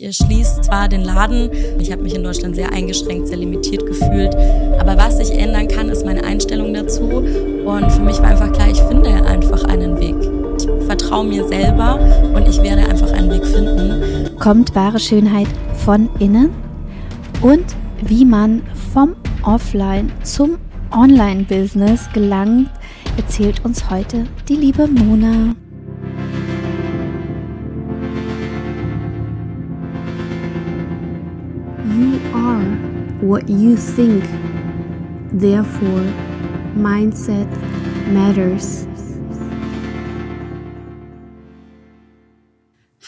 Ich schließe zwar den Laden, ich habe mich in Deutschland sehr eingeschränkt, sehr limitiert gefühlt, aber was sich ändern kann, ist meine Einstellung dazu. Und für mich war einfach klar, ich finde einfach einen Weg. Ich vertraue mir selber und ich werde einfach einen Weg finden. Kommt wahre Schönheit von innen? Und wie man vom Offline zum Online-Business gelangt, erzählt uns heute die liebe Mona. What you think. Therefore, mindset matters.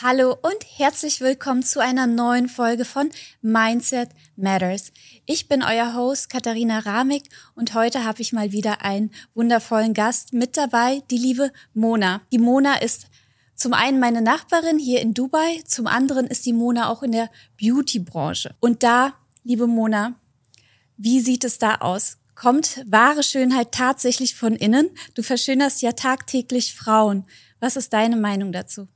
Hallo und herzlich willkommen zu einer neuen Folge von Mindset Matters. Ich bin euer Host Katharina Ramig und heute habe ich mal wieder einen wundervollen Gast mit dabei, die liebe Mona. Die Mona ist zum einen meine Nachbarin hier in Dubai, zum anderen ist die Mona auch in der Beauty-Branche. Und da Liebe Mona, wie sieht es da aus? Kommt wahre Schönheit tatsächlich von innen? Du verschönerst ja tagtäglich Frauen. Was ist deine Meinung dazu?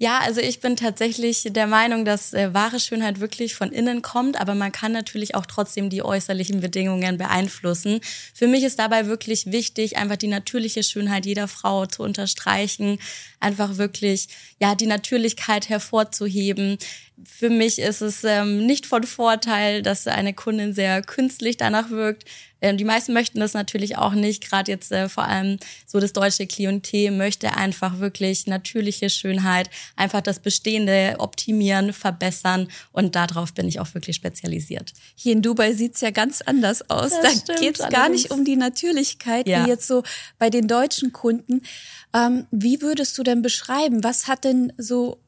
Ja, also ich bin tatsächlich der Meinung, dass äh, wahre Schönheit wirklich von innen kommt, aber man kann natürlich auch trotzdem die äußerlichen Bedingungen beeinflussen. Für mich ist dabei wirklich wichtig, einfach die natürliche Schönheit jeder Frau zu unterstreichen, einfach wirklich ja die Natürlichkeit hervorzuheben. Für mich ist es ähm, nicht von Vorteil, dass eine Kundin sehr künstlich danach wirkt. Ähm, die meisten möchten das natürlich auch nicht. Gerade jetzt äh, vor allem so das deutsche Klientel möchte einfach wirklich natürliche Schönheit, einfach das Bestehende optimieren, verbessern und darauf bin ich auch wirklich spezialisiert. Hier in Dubai sieht's ja ganz anders aus. Das da geht's gar nicht um die Natürlichkeit, ja. wie jetzt so bei den deutschen Kunden. Ähm, wie würdest du denn beschreiben, was hat denn so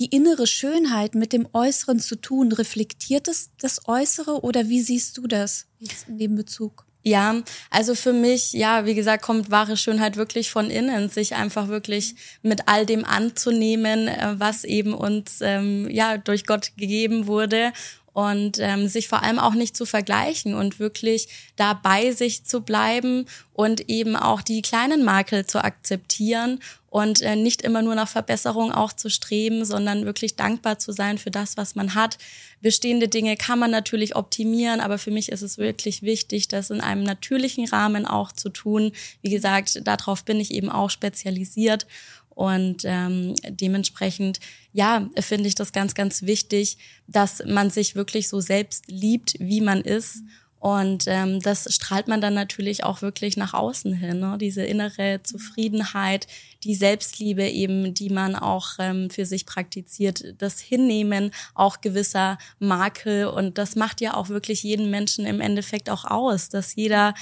die innere Schönheit mit dem Äußeren zu tun? Reflektiert es das Äußere oder wie siehst du das in dem Bezug? Ja, also für mich, ja, wie gesagt, kommt wahre Schönheit wirklich von innen, sich einfach wirklich mit all dem anzunehmen, äh, was eben uns ähm, ja durch Gott gegeben wurde und ähm, sich vor allem auch nicht zu vergleichen und wirklich da bei sich zu bleiben und eben auch die kleinen Makel zu akzeptieren und äh, nicht immer nur nach Verbesserung auch zu streben, sondern wirklich dankbar zu sein für das, was man hat. Bestehende Dinge kann man natürlich optimieren, aber für mich ist es wirklich wichtig, das in einem natürlichen Rahmen auch zu tun. Wie gesagt, darauf bin ich eben auch spezialisiert und ähm, dementsprechend, ja, finde ich das ganz, ganz wichtig, dass man sich wirklich so selbst liebt, wie man ist. Und ähm, das strahlt man dann natürlich auch wirklich nach außen hin. Ne? Diese innere Zufriedenheit, die Selbstliebe eben, die man auch ähm, für sich praktiziert, das Hinnehmen auch gewisser Makel. Und das macht ja auch wirklich jeden Menschen im Endeffekt auch aus, dass jeder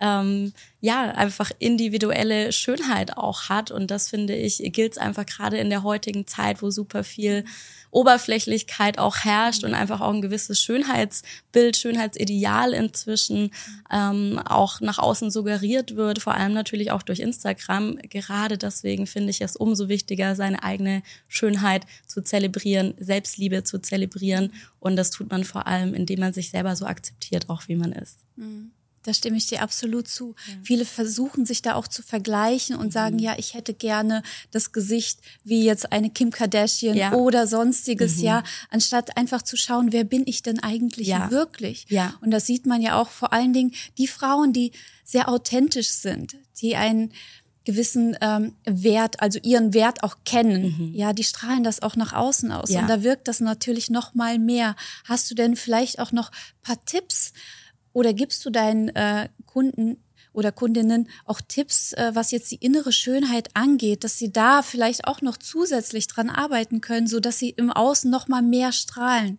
ähm, ja einfach individuelle Schönheit auch hat. Und das finde ich, gilt es einfach gerade in der heutigen Zeit, wo super viel Oberflächlichkeit auch herrscht und einfach auch ein gewisses Schönheitsbild, Schönheitsideal inzwischen ähm, auch nach außen suggeriert wird, vor allem natürlich auch durch Instagram. Gerade deswegen finde ich es umso wichtiger, seine eigene Schönheit zu zelebrieren, Selbstliebe zu zelebrieren. Und das tut man vor allem, indem man sich selber so akzeptiert, auch wie man ist. Mhm. Da stimme ich dir absolut zu. Ja. Viele versuchen sich da auch zu vergleichen und mhm. sagen, ja, ich hätte gerne das Gesicht wie jetzt eine Kim Kardashian ja. oder sonstiges, mhm. ja, anstatt einfach zu schauen, wer bin ich denn eigentlich ja. wirklich? Ja. Und das sieht man ja auch vor allen Dingen die Frauen, die sehr authentisch sind, die einen gewissen ähm, Wert, also ihren Wert auch kennen. Mhm. Ja, die strahlen das auch nach außen aus. Ja. Und da wirkt das natürlich noch mal mehr. Hast du denn vielleicht auch noch paar Tipps, oder gibst du deinen äh, Kunden oder Kundinnen auch Tipps, äh, was jetzt die innere Schönheit angeht, dass sie da vielleicht auch noch zusätzlich dran arbeiten können, so dass sie im Außen noch mal mehr strahlen?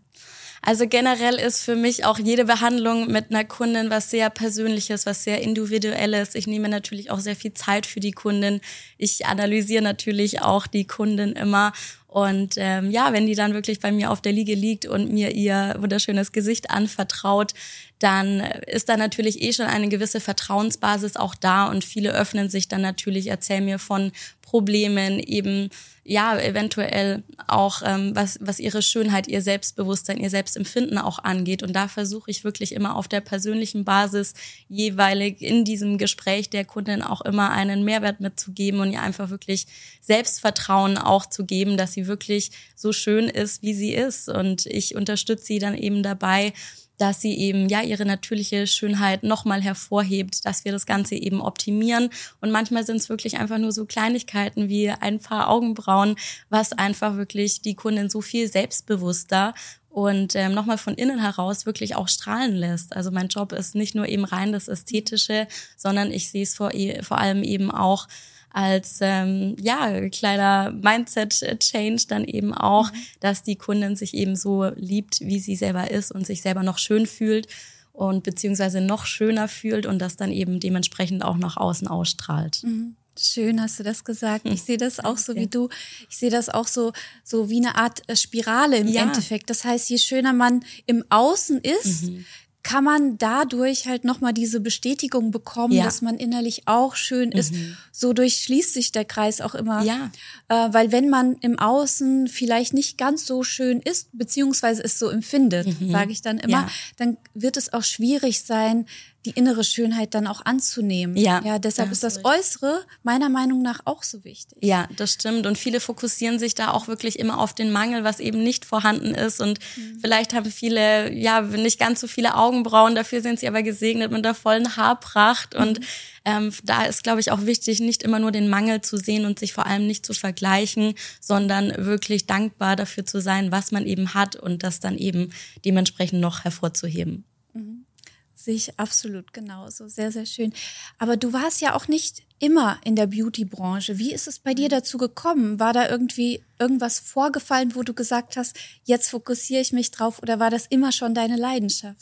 Also generell ist für mich auch jede Behandlung mit einer Kundin was sehr Persönliches, was sehr Individuelles. Ich nehme natürlich auch sehr viel Zeit für die Kundin. Ich analysiere natürlich auch die Kundin immer und ähm, ja, wenn die dann wirklich bei mir auf der Liege liegt und mir ihr wunderschönes Gesicht anvertraut, dann ist da natürlich eh schon eine gewisse Vertrauensbasis auch da und viele öffnen sich dann natürlich, erzählen mir von Problemen, eben ja, eventuell auch, ähm, was, was ihre Schönheit, ihr Selbstbewusstsein, ihr Selbstempfinden auch angeht. Und da versuche ich wirklich immer auf der persönlichen Basis jeweilig in diesem Gespräch der Kundin auch immer einen Mehrwert mitzugeben und ihr einfach wirklich Selbstvertrauen auch zu geben, dass sie sie wirklich so schön ist, wie sie ist. Und ich unterstütze sie dann eben dabei, dass sie eben ja ihre natürliche Schönheit nochmal hervorhebt, dass wir das Ganze eben optimieren. Und manchmal sind es wirklich einfach nur so Kleinigkeiten wie ein paar Augenbrauen, was einfach wirklich die Kundin so viel selbstbewusster und ähm, nochmal von innen heraus wirklich auch strahlen lässt. Also mein Job ist nicht nur eben rein das Ästhetische, sondern ich sehe es vor, e, vor allem eben auch als ähm, ja kleiner Mindset-Change dann eben auch, mhm. dass die Kundin sich eben so liebt, wie sie selber ist und sich selber noch schön fühlt und beziehungsweise noch schöner fühlt und das dann eben dementsprechend auch nach außen ausstrahlt. Mhm. Schön hast du das gesagt. Ich sehe das auch so wie du. Ich sehe das auch so, so wie eine Art äh, Spirale im ja. Endeffekt. Das heißt, je schöner man im Außen ist, mhm kann man dadurch halt nochmal diese Bestätigung bekommen, ja. dass man innerlich auch schön ist. Mhm. So durchschließt sich der Kreis auch immer. Ja. Äh, weil wenn man im Außen vielleicht nicht ganz so schön ist, beziehungsweise es so empfindet, mhm. sage ich dann immer, ja. dann wird es auch schwierig sein, die innere Schönheit dann auch anzunehmen. Ja. Ja, deshalb ist das Äußere meiner Meinung nach auch so wichtig. Ja, das stimmt. Und viele fokussieren sich da auch wirklich immer auf den Mangel, was eben nicht vorhanden ist. Und mhm. vielleicht haben viele, ja, nicht ganz so viele Augenbrauen, dafür sind sie aber gesegnet mit der vollen Haarpracht. Mhm. Und ähm, da ist, glaube ich, auch wichtig, nicht immer nur den Mangel zu sehen und sich vor allem nicht zu vergleichen, sondern wirklich dankbar dafür zu sein, was man eben hat und das dann eben dementsprechend noch hervorzuheben. Mhm. Sehe ich absolut genauso. Sehr, sehr schön. Aber du warst ja auch nicht immer in der Beauty-Branche. Wie ist es bei dir dazu gekommen? War da irgendwie irgendwas vorgefallen, wo du gesagt hast, jetzt fokussiere ich mich drauf oder war das immer schon deine Leidenschaft?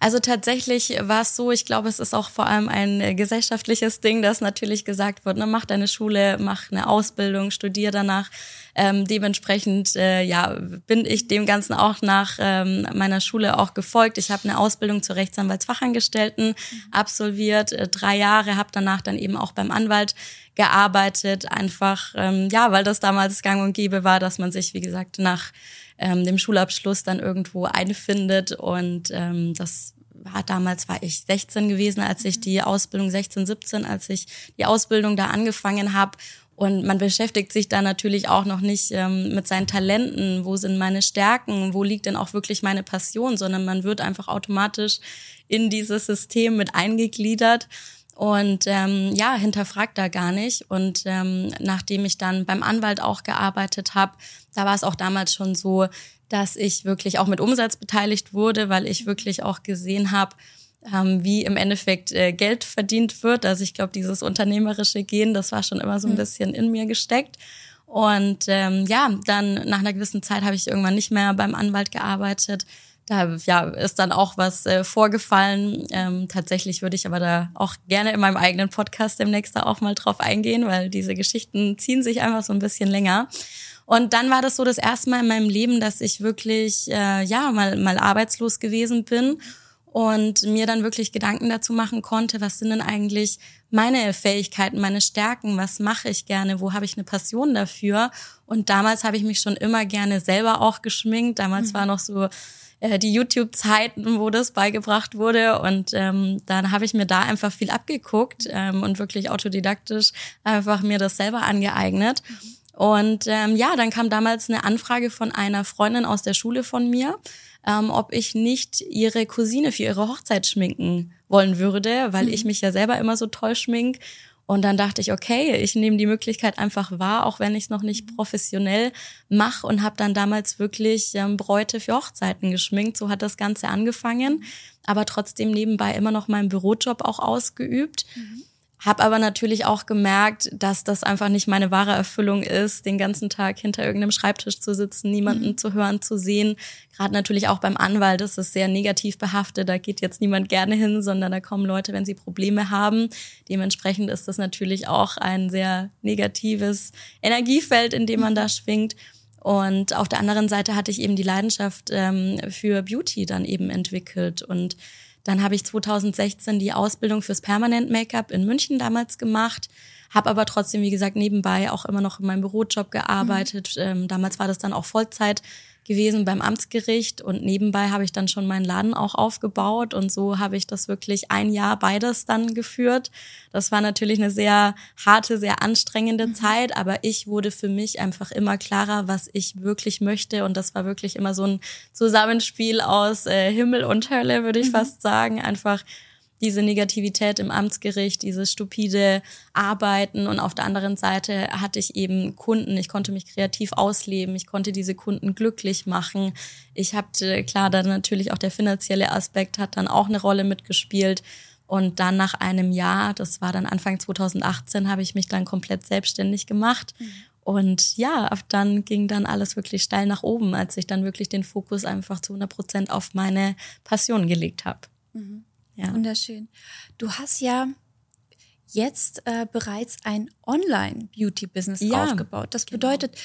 Also tatsächlich war es so, ich glaube, es ist auch vor allem ein gesellschaftliches Ding, dass natürlich gesagt wird, ne, mach deine Schule, mach eine Ausbildung, studier danach. Ähm, dementsprechend äh, ja, bin ich dem Ganzen auch nach ähm, meiner Schule auch gefolgt. Ich habe eine Ausbildung zur Rechtsanwaltsfachangestellten mhm. absolviert, äh, drei Jahre, habe danach dann eben auch beim Anwalt gearbeitet, einfach ja, weil das damals gang und gäbe war, dass man sich, wie gesagt, nach ähm, dem Schulabschluss dann irgendwo einfindet. Und ähm, das war damals war ich 16 gewesen, als ich die Ausbildung 16, 17, als ich die Ausbildung da angefangen habe und man beschäftigt sich da natürlich auch noch nicht ähm, mit seinen Talenten, wo sind meine Stärken, wo liegt denn auch wirklich meine Passion, sondern man wird einfach automatisch in dieses System mit eingegliedert und ähm, ja, hinterfragt da gar nicht. Und ähm, nachdem ich dann beim Anwalt auch gearbeitet habe, da war es auch damals schon so, dass ich wirklich auch mit Umsatz beteiligt wurde, weil ich wirklich auch gesehen habe, ähm, wie im Endeffekt äh, Geld verdient wird. Also ich glaube, dieses unternehmerische Gehen, das war schon immer so ein mhm. bisschen in mir gesteckt. Und ähm, ja, dann nach einer gewissen Zeit habe ich irgendwann nicht mehr beim Anwalt gearbeitet. Da ja, ist dann auch was äh, vorgefallen. Ähm, tatsächlich würde ich aber da auch gerne in meinem eigenen Podcast demnächst da auch mal drauf eingehen, weil diese Geschichten ziehen sich einfach so ein bisschen länger. Und dann war das so das erste Mal in meinem Leben, dass ich wirklich äh, ja mal mal arbeitslos gewesen bin und mir dann wirklich Gedanken dazu machen konnte, was sind denn eigentlich meine Fähigkeiten, meine Stärken, was mache ich gerne, wo habe ich eine Passion dafür. Und damals habe ich mich schon immer gerne selber auch geschminkt. Damals mhm. war noch so äh, die YouTube-Zeiten, wo das beigebracht wurde. Und ähm, dann habe ich mir da einfach viel abgeguckt ähm, und wirklich autodidaktisch einfach mir das selber angeeignet. Und ähm, ja, dann kam damals eine Anfrage von einer Freundin aus der Schule von mir, ähm, ob ich nicht ihre Cousine für ihre Hochzeit schminken wollen würde, weil mhm. ich mich ja selber immer so toll schmink und dann dachte ich, okay, ich nehme die Möglichkeit einfach wahr, auch wenn ich es noch nicht professionell mache und habe dann damals wirklich ähm, Bräute für Hochzeiten geschminkt. So hat das Ganze angefangen, aber trotzdem nebenbei immer noch meinen Bürojob auch ausgeübt. Mhm. Hab aber natürlich auch gemerkt, dass das einfach nicht meine wahre Erfüllung ist, den ganzen Tag hinter irgendeinem Schreibtisch zu sitzen, niemanden mhm. zu hören, zu sehen. Gerade natürlich auch beim Anwalt ist es sehr negativ behaftet. Da geht jetzt niemand gerne hin, sondern da kommen Leute, wenn sie Probleme haben. Dementsprechend ist das natürlich auch ein sehr negatives Energiefeld, in dem man da schwingt. Und auf der anderen Seite hatte ich eben die Leidenschaft ähm, für Beauty dann eben entwickelt und dann habe ich 2016 die Ausbildung fürs Permanent Make-up in München damals gemacht, habe aber trotzdem, wie gesagt, nebenbei auch immer noch in meinem Bürojob gearbeitet. Mhm. Ähm, damals war das dann auch Vollzeit gewesen beim Amtsgericht und nebenbei habe ich dann schon meinen Laden auch aufgebaut und so habe ich das wirklich ein Jahr beides dann geführt. Das war natürlich eine sehr harte, sehr anstrengende mhm. Zeit, aber ich wurde für mich einfach immer klarer, was ich wirklich möchte und das war wirklich immer so ein Zusammenspiel aus äh, Himmel und Hölle, würde ich mhm. fast sagen, einfach diese Negativität im Amtsgericht, dieses stupide Arbeiten und auf der anderen Seite hatte ich eben Kunden, ich konnte mich kreativ ausleben, ich konnte diese Kunden glücklich machen. Ich hatte, klar, dann natürlich auch der finanzielle Aspekt hat dann auch eine Rolle mitgespielt. Und dann nach einem Jahr, das war dann Anfang 2018, habe ich mich dann komplett selbstständig gemacht. Mhm. Und ja, dann ging dann alles wirklich steil nach oben, als ich dann wirklich den Fokus einfach zu 100 Prozent auf meine Passion gelegt habe. Mhm. Ja. Wunderschön. Du hast ja jetzt äh, bereits ein Online-Beauty-Business ja, aufgebaut. Das genau. bedeutet,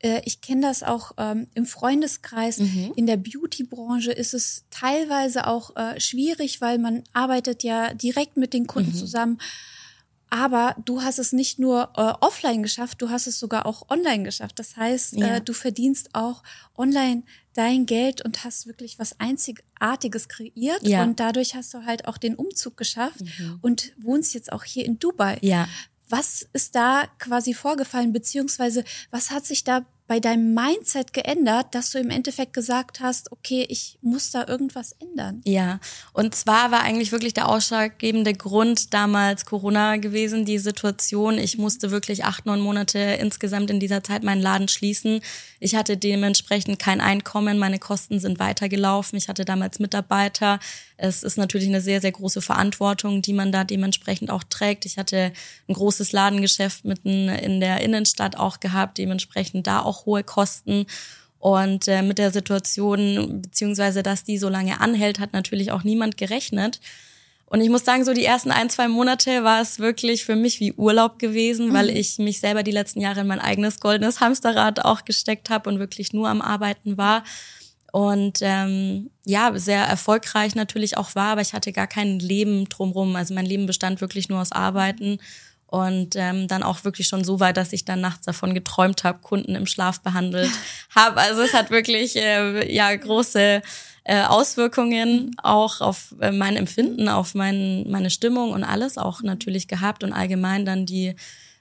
äh, ich kenne das auch ähm, im Freundeskreis. Mhm. In der Beauty-Branche ist es teilweise auch äh, schwierig, weil man arbeitet ja direkt mit den Kunden mhm. zusammen. Aber du hast es nicht nur äh, offline geschafft, du hast es sogar auch online geschafft. Das heißt, äh, ja. äh, du verdienst auch online dein Geld und hast wirklich was Einzigartiges kreiert. Ja. Und dadurch hast du halt auch den Umzug geschafft mhm. und wohnst jetzt auch hier in Dubai. Ja. Was ist da quasi vorgefallen, beziehungsweise was hat sich da bei deinem Mindset geändert, dass du im Endeffekt gesagt hast, okay, ich muss da irgendwas ändern? Ja, und zwar war eigentlich wirklich der ausschlaggebende Grund damals Corona gewesen, die Situation. Ich musste wirklich acht, neun Monate insgesamt in dieser Zeit meinen Laden schließen. Ich hatte dementsprechend kein Einkommen, meine Kosten sind weitergelaufen. Ich hatte damals Mitarbeiter. Es ist natürlich eine sehr, sehr große Verantwortung, die man da dementsprechend auch trägt. Ich hatte ein großes Ladengeschäft mitten in der Innenstadt auch gehabt, dementsprechend da auch hohe Kosten. Und äh, mit der Situation, beziehungsweise dass die so lange anhält, hat natürlich auch niemand gerechnet. Und ich muss sagen, so die ersten ein, zwei Monate war es wirklich für mich wie Urlaub gewesen, weil mhm. ich mich selber die letzten Jahre in mein eigenes goldenes Hamsterrad auch gesteckt habe und wirklich nur am Arbeiten war. Und ähm, ja, sehr erfolgreich natürlich auch war, aber ich hatte gar kein Leben drumrum. Also mein Leben bestand wirklich nur aus Arbeiten und ähm, dann auch wirklich schon so weit, dass ich dann nachts davon geträumt habe, Kunden im Schlaf behandelt habe. Also es hat wirklich äh, ja große äh, Auswirkungen auch auf äh, mein Empfinden, auf mein, meine Stimmung und alles auch natürlich gehabt und allgemein dann die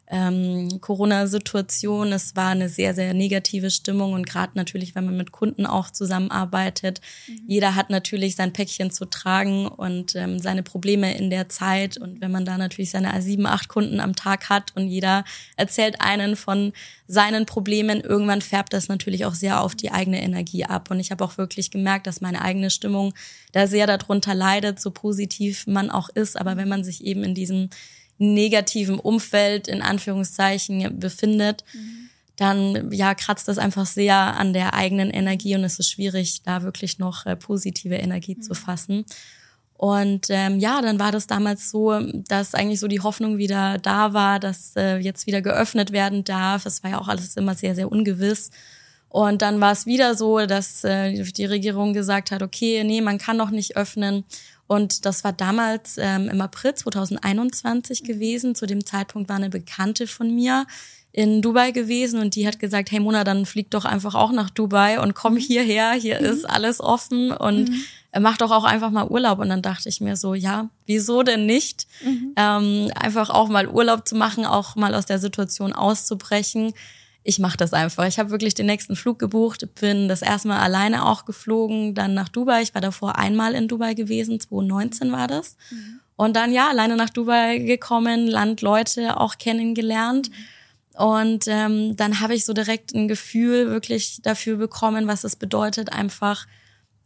ähm, Corona-Situation. Es war eine sehr, sehr negative Stimmung und gerade natürlich, wenn man mit Kunden auch zusammenarbeitet, mhm. jeder hat natürlich sein Päckchen zu tragen und ähm, seine Probleme in der Zeit. Und wenn man da natürlich seine sieben, acht Kunden am Tag hat und jeder erzählt einen von seinen Problemen, irgendwann färbt das natürlich auch sehr auf die eigene Energie ab. Und ich habe auch wirklich gemerkt, dass meine eigene Stimmung da sehr darunter leidet, so positiv man auch ist. Aber wenn man sich eben in diesem negativen Umfeld in Anführungszeichen befindet, mhm. dann ja kratzt das einfach sehr an der eigenen Energie und es ist schwierig, da wirklich noch äh, positive Energie mhm. zu fassen. Und ähm, ja, dann war das damals so, dass eigentlich so die Hoffnung wieder da war, dass äh, jetzt wieder geöffnet werden darf. Es war ja auch alles immer sehr, sehr ungewiss. Und dann war es wieder so, dass äh, die Regierung gesagt hat, okay, nee, man kann noch nicht öffnen. Und das war damals ähm, im April 2021 gewesen. Zu dem Zeitpunkt war eine Bekannte von mir in Dubai gewesen und die hat gesagt, hey Mona, dann flieg doch einfach auch nach Dubai und komm mhm. hierher, hier mhm. ist alles offen und mhm. mach doch auch einfach mal Urlaub. Und dann dachte ich mir so, ja, wieso denn nicht? Mhm. Ähm, einfach auch mal Urlaub zu machen, auch mal aus der Situation auszubrechen ich mache das einfach. Ich habe wirklich den nächsten Flug gebucht, bin das erste Mal alleine auch geflogen, dann nach Dubai. Ich war davor einmal in Dubai gewesen, 2019 war das. Mhm. Und dann ja, alleine nach Dubai gekommen, Landleute auch kennengelernt. Mhm. Und ähm, dann habe ich so direkt ein Gefühl wirklich dafür bekommen, was es bedeutet, einfach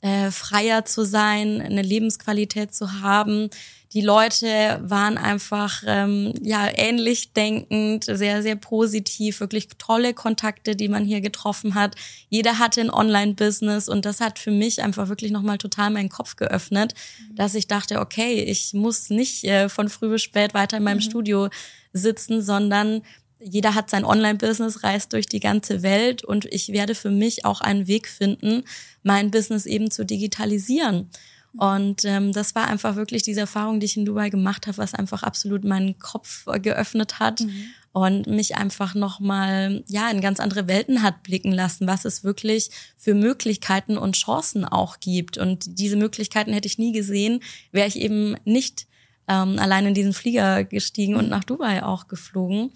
äh, freier zu sein, eine Lebensqualität zu haben, die Leute waren einfach ähm, ja ähnlich denkend, sehr sehr positiv, wirklich tolle Kontakte, die man hier getroffen hat. Jeder hatte ein Online-Business und das hat für mich einfach wirklich noch mal total meinen Kopf geöffnet, mhm. dass ich dachte, okay, ich muss nicht äh, von früh bis spät weiter in meinem mhm. Studio sitzen, sondern jeder hat sein Online-Business, reist durch die ganze Welt und ich werde für mich auch einen Weg finden, mein Business eben zu digitalisieren. Und ähm, das war einfach wirklich diese Erfahrung, die ich in Dubai gemacht habe, was einfach absolut meinen Kopf geöffnet hat mhm. und mich einfach nochmal ja in ganz andere Welten hat blicken lassen, was es wirklich für Möglichkeiten und Chancen auch gibt. Und diese Möglichkeiten hätte ich nie gesehen, wäre ich eben nicht ähm, allein in diesen Flieger gestiegen und nach Dubai auch geflogen.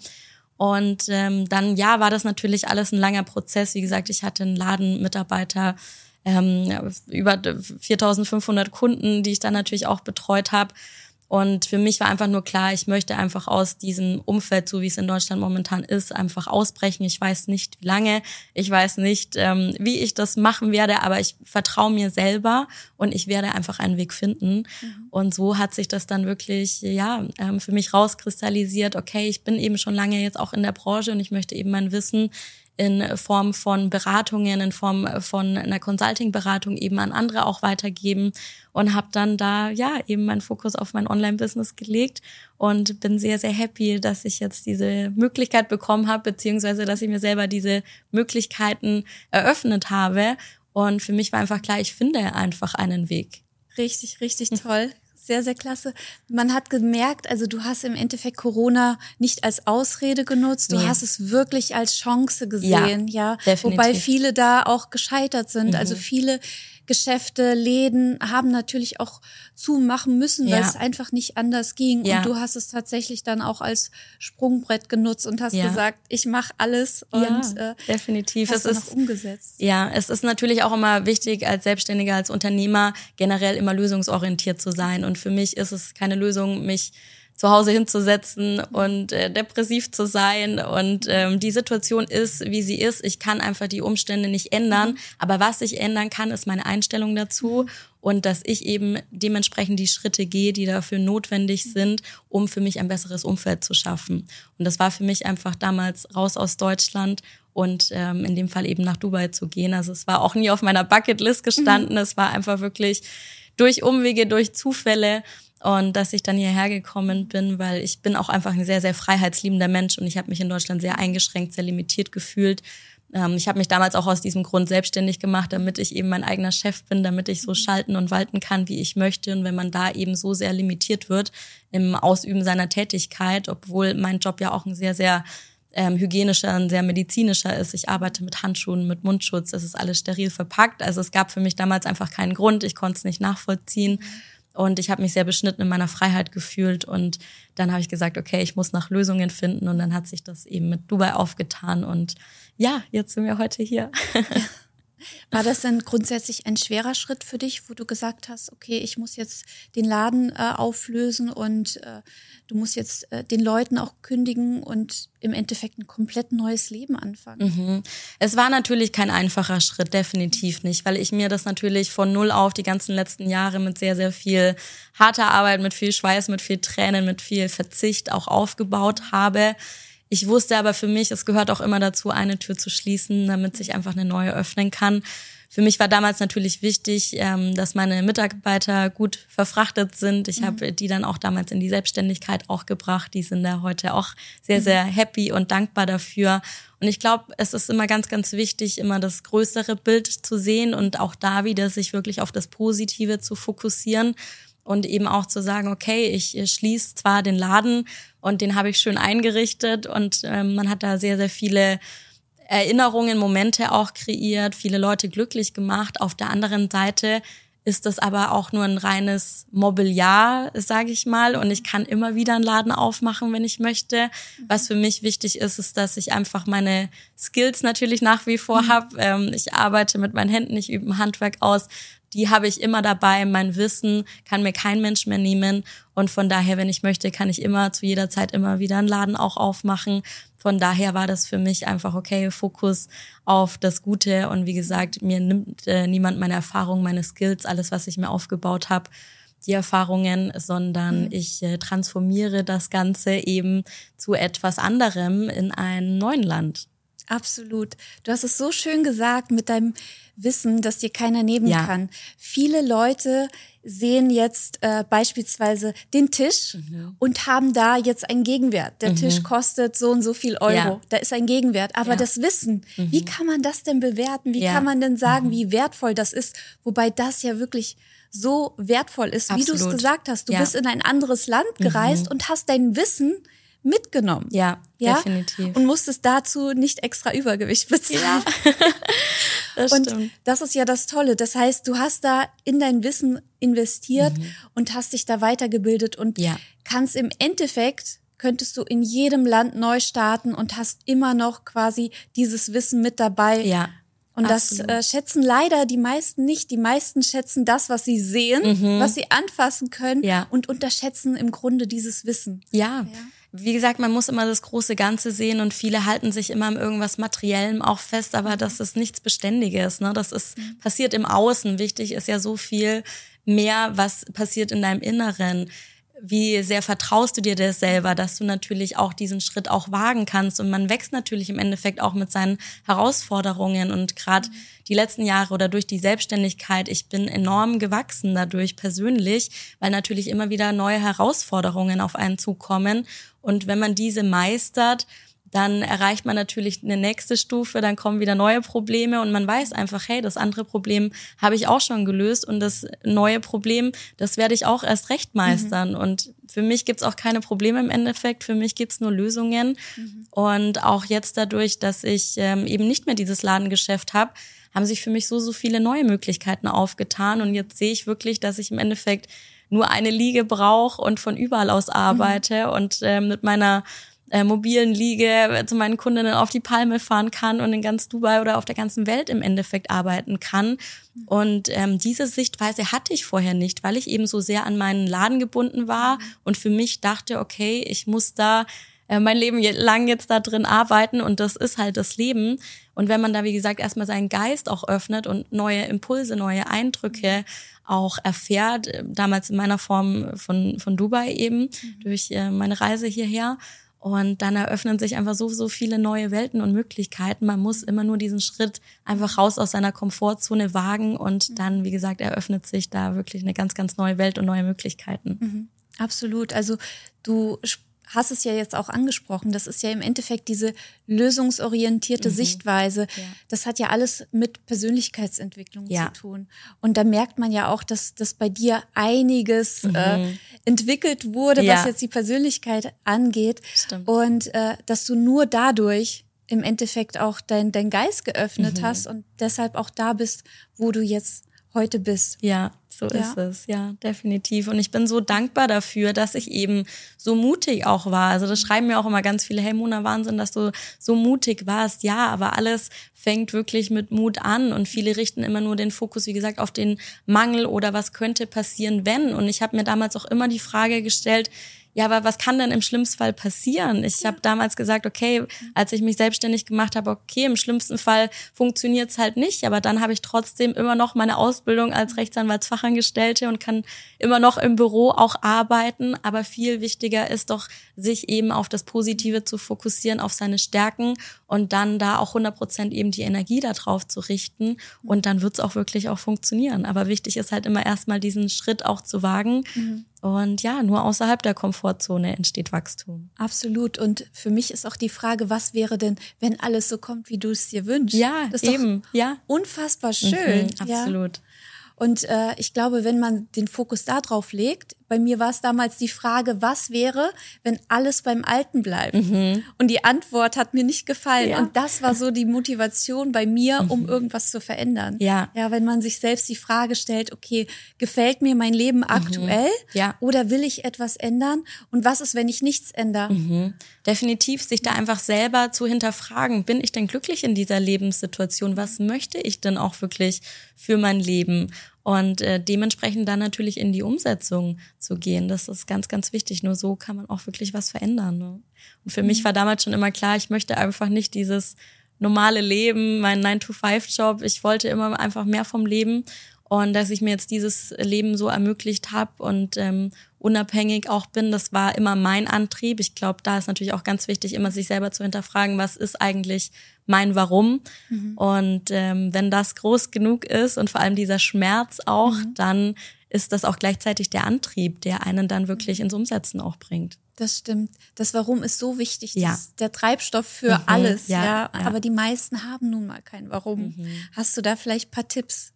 Und ähm, dann, ja, war das natürlich alles ein langer Prozess. Wie gesagt, ich hatte einen Ladenmitarbeiter, ähm, über 4500 Kunden, die ich dann natürlich auch betreut habe. Und für mich war einfach nur klar, ich möchte einfach aus diesem Umfeld, so wie es in Deutschland momentan ist, einfach ausbrechen. Ich weiß nicht, wie lange, ich weiß nicht, ähm, wie ich das machen werde, aber ich vertraue mir selber und ich werde einfach einen Weg finden. Mhm. Und so hat sich das dann wirklich, ja, ähm, für mich rauskristallisiert. Okay, ich bin eben schon lange jetzt auch in der Branche und ich möchte eben mein Wissen in Form von Beratungen, in Form von einer Consulting-Beratung eben an andere auch weitergeben und habe dann da ja eben meinen Fokus auf mein Online-Business gelegt und bin sehr, sehr happy, dass ich jetzt diese Möglichkeit bekommen habe, beziehungsweise dass ich mir selber diese Möglichkeiten eröffnet habe. Und für mich war einfach klar, ich finde einfach einen Weg. Richtig, richtig toll sehr, sehr klasse. Man hat gemerkt, also du hast im Endeffekt Corona nicht als Ausrede genutzt, du nee. hast es wirklich als Chance gesehen, ja. ja? Definitiv. Wobei viele da auch gescheitert sind. Mhm. Also viele Geschäfte, Läden haben natürlich auch zumachen müssen, weil ja. es einfach nicht anders ging. Ja. Und du hast es tatsächlich dann auch als Sprungbrett genutzt und hast ja. gesagt, ich mache alles und äh, definitiv. Hast es ist umgesetzt. Ja, es ist natürlich auch immer wichtig als Selbstständiger, als Unternehmer generell immer lösungsorientiert zu sein. Und für mich ist es keine Lösung, mich zu Hause hinzusetzen und äh, depressiv zu sein. Und ähm, die Situation ist, wie sie ist. Ich kann einfach die Umstände nicht ändern. Mhm. Aber was ich ändern kann, ist meine Einstellung dazu und dass ich eben dementsprechend die Schritte gehe, die dafür notwendig sind, um für mich ein besseres Umfeld zu schaffen. Und das war für mich einfach damals raus aus Deutschland und ähm, in dem Fall eben nach Dubai zu gehen. Also es war auch nie auf meiner Bucketlist gestanden. Mhm. Es war einfach wirklich durch Umwege, durch Zufälle und dass ich dann hierher gekommen bin, weil ich bin auch einfach ein sehr, sehr freiheitsliebender Mensch und ich habe mich in Deutschland sehr eingeschränkt, sehr limitiert gefühlt. Ähm, ich habe mich damals auch aus diesem Grund selbstständig gemacht, damit ich eben mein eigener Chef bin, damit ich so mhm. schalten und walten kann, wie ich möchte. Und wenn man da eben so sehr limitiert wird im Ausüben seiner Tätigkeit, obwohl mein Job ja auch ein sehr, sehr ähm, hygienischer, ein sehr medizinischer ist. Ich arbeite mit Handschuhen, mit Mundschutz, das ist alles steril verpackt. Also es gab für mich damals einfach keinen Grund, ich konnte es nicht nachvollziehen. Und ich habe mich sehr beschnitten in meiner Freiheit gefühlt. Und dann habe ich gesagt, okay, ich muss nach Lösungen finden. Und dann hat sich das eben mit Dubai aufgetan. Und ja, jetzt sind wir heute hier. War das denn grundsätzlich ein schwerer Schritt für dich, wo du gesagt hast, okay, ich muss jetzt den Laden äh, auflösen und äh, du musst jetzt äh, den Leuten auch kündigen und im Endeffekt ein komplett neues Leben anfangen? Mhm. Es war natürlich kein einfacher Schritt, definitiv nicht, weil ich mir das natürlich von null auf die ganzen letzten Jahre mit sehr, sehr viel harter Arbeit, mit viel Schweiß, mit viel Tränen, mit viel Verzicht auch aufgebaut habe. Ich wusste aber für mich, es gehört auch immer dazu, eine Tür zu schließen, damit sich einfach eine neue öffnen kann. Für mich war damals natürlich wichtig, ähm, dass meine Mitarbeiter gut verfrachtet sind. Ich mhm. habe die dann auch damals in die Selbstständigkeit auch gebracht. Die sind da heute auch sehr, mhm. sehr happy und dankbar dafür. Und ich glaube, es ist immer ganz, ganz wichtig, immer das größere Bild zu sehen und auch da wieder sich wirklich auf das Positive zu fokussieren und eben auch zu sagen, okay, ich schließe zwar den Laden und den habe ich schön eingerichtet und ähm, man hat da sehr, sehr viele Erinnerungen, Momente auch kreiert, viele Leute glücklich gemacht. Auf der anderen Seite ist das aber auch nur ein reines Mobiliar, sage ich mal. Und ich kann immer wieder einen Laden aufmachen, wenn ich möchte. Was für mich wichtig ist, ist, dass ich einfach meine Skills natürlich nach wie vor mhm. habe. Ähm, ich arbeite mit meinen Händen, ich übe ein Handwerk aus die habe ich immer dabei. Mein Wissen kann mir kein Mensch mehr nehmen. Und von daher, wenn ich möchte, kann ich immer zu jeder Zeit immer wieder einen Laden auch aufmachen. Von daher war das für mich einfach okay, Fokus auf das Gute. Und wie gesagt, mir nimmt äh, niemand meine Erfahrung, meine Skills, alles, was ich mir aufgebaut habe die Erfahrungen, sondern mhm. ich äh, transformiere das Ganze eben zu etwas anderem in einem neuen Land. Absolut. Du hast es so schön gesagt mit deinem Wissen, dass dir keiner nehmen ja. kann. Viele Leute sehen jetzt äh, beispielsweise den Tisch mhm. und haben da jetzt einen Gegenwert. Der mhm. Tisch kostet so und so viel Euro. Ja. Da ist ein Gegenwert. Aber ja. das Wissen, mhm. wie kann man das denn bewerten? Wie kann man denn sagen, mhm. wie wertvoll das ist? Wobei das ja wirklich so wertvoll ist, Absolut. wie du es gesagt hast. Du bist in ein anderes Land gereist mhm. und hast dein Wissen mitgenommen. Ja, ja, definitiv. Und musstest dazu nicht extra Übergewicht bezahlen. Ja. das und stimmt. das ist ja das Tolle. Das heißt, du hast da in dein Wissen investiert mhm. und hast dich da weitergebildet und ja. kannst im Endeffekt könntest du in jedem Land neu starten und hast immer noch quasi dieses Wissen mit dabei. Ja. Und Absolut. das äh, schätzen leider die meisten nicht. Die meisten schätzen das, was sie sehen, mhm. was sie anfassen können ja. und unterschätzen im Grunde dieses Wissen. Ja. ja wie gesagt, man muss immer das große Ganze sehen und viele halten sich immer an irgendwas Materiellem auch fest, aber das ist nichts Beständiges. Ne? Das ist mhm. passiert im Außen. Wichtig ist ja so viel mehr, was passiert in deinem Inneren wie sehr vertraust du dir das selber, dass du natürlich auch diesen Schritt auch wagen kannst. Und man wächst natürlich im Endeffekt auch mit seinen Herausforderungen. Und gerade mhm. die letzten Jahre oder durch die Selbstständigkeit, ich bin enorm gewachsen dadurch persönlich, weil natürlich immer wieder neue Herausforderungen auf einen zukommen. Und wenn man diese meistert, dann erreicht man natürlich eine nächste Stufe, dann kommen wieder neue Probleme und man weiß einfach, hey, das andere Problem habe ich auch schon gelöst und das neue Problem, das werde ich auch erst recht meistern. Mhm. Und für mich gibt's auch keine Probleme im Endeffekt, für mich gibt's nur Lösungen. Mhm. Und auch jetzt dadurch, dass ich ähm, eben nicht mehr dieses Ladengeschäft habe, haben sich für mich so, so viele neue Möglichkeiten aufgetan. Und jetzt sehe ich wirklich, dass ich im Endeffekt nur eine Liege brauche und von überall aus arbeite mhm. und äh, mit meiner äh, mobilen Liege zu meinen Kundinnen auf die Palme fahren kann und in ganz Dubai oder auf der ganzen Welt im Endeffekt arbeiten kann. Und ähm, diese Sichtweise hatte ich vorher nicht, weil ich eben so sehr an meinen Laden gebunden war und für mich dachte, okay, ich muss da äh, mein Leben lang jetzt da drin arbeiten und das ist halt das Leben. Und wenn man da, wie gesagt, erstmal seinen Geist auch öffnet und neue Impulse, neue Eindrücke auch erfährt, äh, damals in meiner Form von, von Dubai eben, mhm. durch äh, meine Reise hierher, und dann eröffnen sich einfach so, so viele neue Welten und Möglichkeiten. Man muss immer nur diesen Schritt einfach raus aus seiner Komfortzone wagen und mhm. dann, wie gesagt, eröffnet sich da wirklich eine ganz, ganz neue Welt und neue Möglichkeiten. Mhm. Absolut. Also du hast es ja jetzt auch angesprochen, das ist ja im Endeffekt diese lösungsorientierte mhm. Sichtweise. Ja. Das hat ja alles mit Persönlichkeitsentwicklung ja. zu tun. Und da merkt man ja auch, dass, dass bei dir einiges mhm. äh, entwickelt wurde, ja. was jetzt die Persönlichkeit angeht. Stimmt. Und äh, dass du nur dadurch im Endeffekt auch dein, dein Geist geöffnet mhm. hast und deshalb auch da bist, wo du jetzt heute bist. Ja, so ja. ist es, ja, definitiv. Und ich bin so dankbar dafür, dass ich eben so mutig auch war. Also das schreiben mir auch immer ganz viele, hey Mona, Wahnsinn, dass du so mutig warst. Ja, aber alles fängt wirklich mit Mut an und viele richten immer nur den Fokus, wie gesagt, auf den Mangel oder was könnte passieren, wenn. Und ich habe mir damals auch immer die Frage gestellt, ja, aber was kann denn im schlimmsten Fall passieren? Ich habe damals gesagt, okay, als ich mich selbstständig gemacht habe, okay, im schlimmsten Fall funktioniert's halt nicht, aber dann habe ich trotzdem immer noch meine Ausbildung als Rechtsanwaltsfachangestellte und kann immer noch im Büro auch arbeiten. Aber viel wichtiger ist doch, sich eben auf das Positive zu fokussieren, auf seine Stärken und dann da auch 100 Prozent eben die Energie darauf zu richten. Und dann wird's auch wirklich auch funktionieren. Aber wichtig ist halt immer erstmal diesen Schritt auch zu wagen. Mhm und ja, nur außerhalb der Komfortzone entsteht Wachstum. Absolut. Und für mich ist auch die Frage, was wäre denn, wenn alles so kommt, wie du es dir wünschst? Ja, das ist eben. ja. Unfassbar schön. Mhm, absolut. Ja. Und äh, ich glaube, wenn man den Fokus darauf legt, bei mir war es damals die Frage, was wäre, wenn alles beim Alten bleibt? Mhm. Und die Antwort hat mir nicht gefallen. Ja. Und das war so die Motivation bei mir, um mhm. irgendwas zu verändern. Ja. Ja, wenn man sich selbst die Frage stellt, okay, gefällt mir mein Leben mhm. aktuell? Ja. Oder will ich etwas ändern? Und was ist, wenn ich nichts ändere? Mhm. Definitiv sich da einfach selber zu hinterfragen, bin ich denn glücklich in dieser Lebenssituation? Was möchte ich denn auch wirklich für mein Leben? Und äh, dementsprechend dann natürlich in die Umsetzung zu gehen. Das ist ganz, ganz wichtig. Nur so kann man auch wirklich was verändern. Ne? Und für mhm. mich war damals schon immer klar, ich möchte einfach nicht dieses normale Leben, meinen 9-to-5-Job. Ich wollte immer einfach mehr vom Leben Und dass ich mir jetzt dieses Leben so ermöglicht habe und ähm, unabhängig auch bin, das war immer mein Antrieb. Ich glaube, da ist natürlich auch ganz wichtig, immer sich selber zu hinterfragen, was ist eigentlich mein Warum. Mhm. Und ähm, wenn das groß genug ist und vor allem dieser Schmerz auch, mhm. dann ist das auch gleichzeitig der Antrieb, der einen dann wirklich ins Umsetzen auch bringt. Das stimmt. Das Warum ist so wichtig. Das ja. ist der Treibstoff für mhm, alles. Ja, ja, Aber die meisten haben nun mal kein Warum. Mhm. Hast du da vielleicht paar Tipps?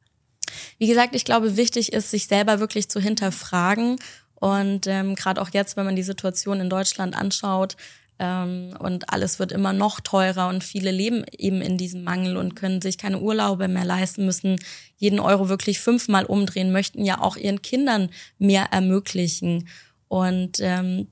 Wie gesagt, ich glaube, wichtig ist, sich selber wirklich zu hinterfragen. Und ähm, gerade auch jetzt, wenn man die Situation in Deutschland anschaut, ähm, und alles wird immer noch teurer und viele leben eben in diesem Mangel und können sich keine Urlaube mehr leisten, müssen jeden Euro wirklich fünfmal umdrehen, möchten ja auch ihren Kindern mehr ermöglichen. Und ähm,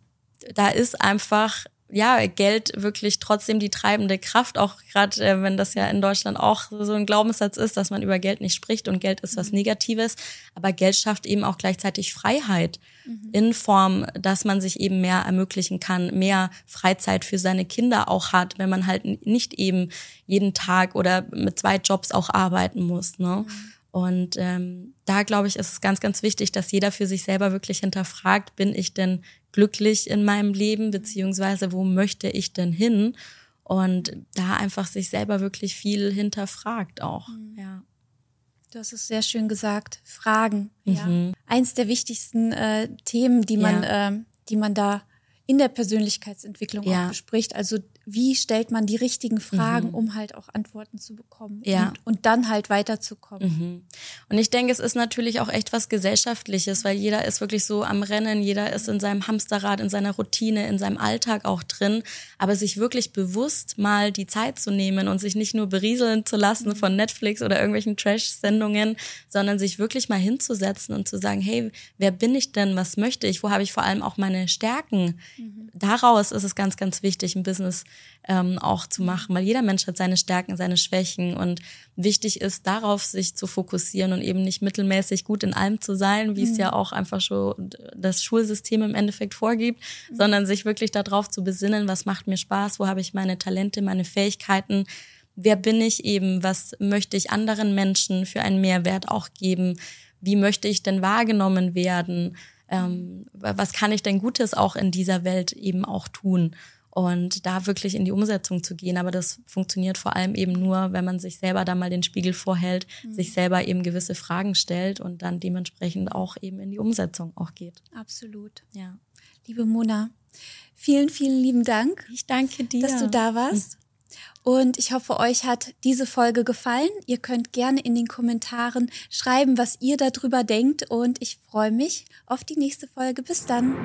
da ist einfach ja, Geld wirklich trotzdem die treibende Kraft, auch gerade äh, wenn das ja in Deutschland auch so ein Glaubenssatz ist, dass man über Geld nicht spricht und Geld ist was mhm. Negatives, aber Geld schafft eben auch gleichzeitig Freiheit mhm. in Form, dass man sich eben mehr ermöglichen kann, mehr Freizeit für seine Kinder auch hat, wenn man halt nicht eben jeden Tag oder mit zwei Jobs auch arbeiten muss. Ne? Mhm. Und ähm, da glaube ich, ist es ganz, ganz wichtig, dass jeder für sich selber wirklich hinterfragt, bin ich denn glücklich in meinem Leben, beziehungsweise wo möchte ich denn hin? Und da einfach sich selber wirklich viel hinterfragt auch. Mhm. Ja. Du hast es sehr schön gesagt. Fragen. Mhm. Ja. Eins der wichtigsten äh, Themen, die man, ja. äh, die man da in der Persönlichkeitsentwicklung ja. auch bespricht. Also wie stellt man die richtigen Fragen, mhm. um halt auch Antworten zu bekommen ja. und, und dann halt weiterzukommen. Mhm. Und ich denke, es ist natürlich auch echt was Gesellschaftliches, weil jeder ist wirklich so am Rennen, jeder ist in seinem Hamsterrad, in seiner Routine, in seinem Alltag auch drin. Aber sich wirklich bewusst mal die Zeit zu nehmen und sich nicht nur berieseln zu lassen mhm. von Netflix oder irgendwelchen Trash-Sendungen, sondern sich wirklich mal hinzusetzen und zu sagen, hey, wer bin ich denn? Was möchte ich? Wo habe ich vor allem auch meine Stärken? Mhm. Daraus ist es ganz, ganz wichtig, ein Business ähm, auch zu machen, weil jeder Mensch hat seine Stärken, seine Schwächen und wichtig ist, darauf sich zu fokussieren und eben nicht mittelmäßig gut in allem zu sein, wie mhm. es ja auch einfach schon das Schulsystem im Endeffekt vorgibt, mhm. sondern sich wirklich darauf zu besinnen, was macht mir Spaß, wo habe ich meine Talente, meine Fähigkeiten, wer bin ich eben, was möchte ich anderen Menschen für einen Mehrwert auch geben, wie möchte ich denn wahrgenommen werden, ähm, was kann ich denn Gutes auch in dieser Welt eben auch tun und da wirklich in die Umsetzung zu gehen. Aber das funktioniert vor allem eben nur, wenn man sich selber da mal den Spiegel vorhält, mhm. sich selber eben gewisse Fragen stellt und dann dementsprechend auch eben in die Umsetzung auch geht. Absolut. Ja. Liebe Mona, vielen, vielen lieben Dank. Ich danke dir. Dass du da warst. Und ich hoffe, euch hat diese Folge gefallen. Ihr könnt gerne in den Kommentaren schreiben, was ihr darüber denkt. Und ich freue mich auf die nächste Folge. Bis dann.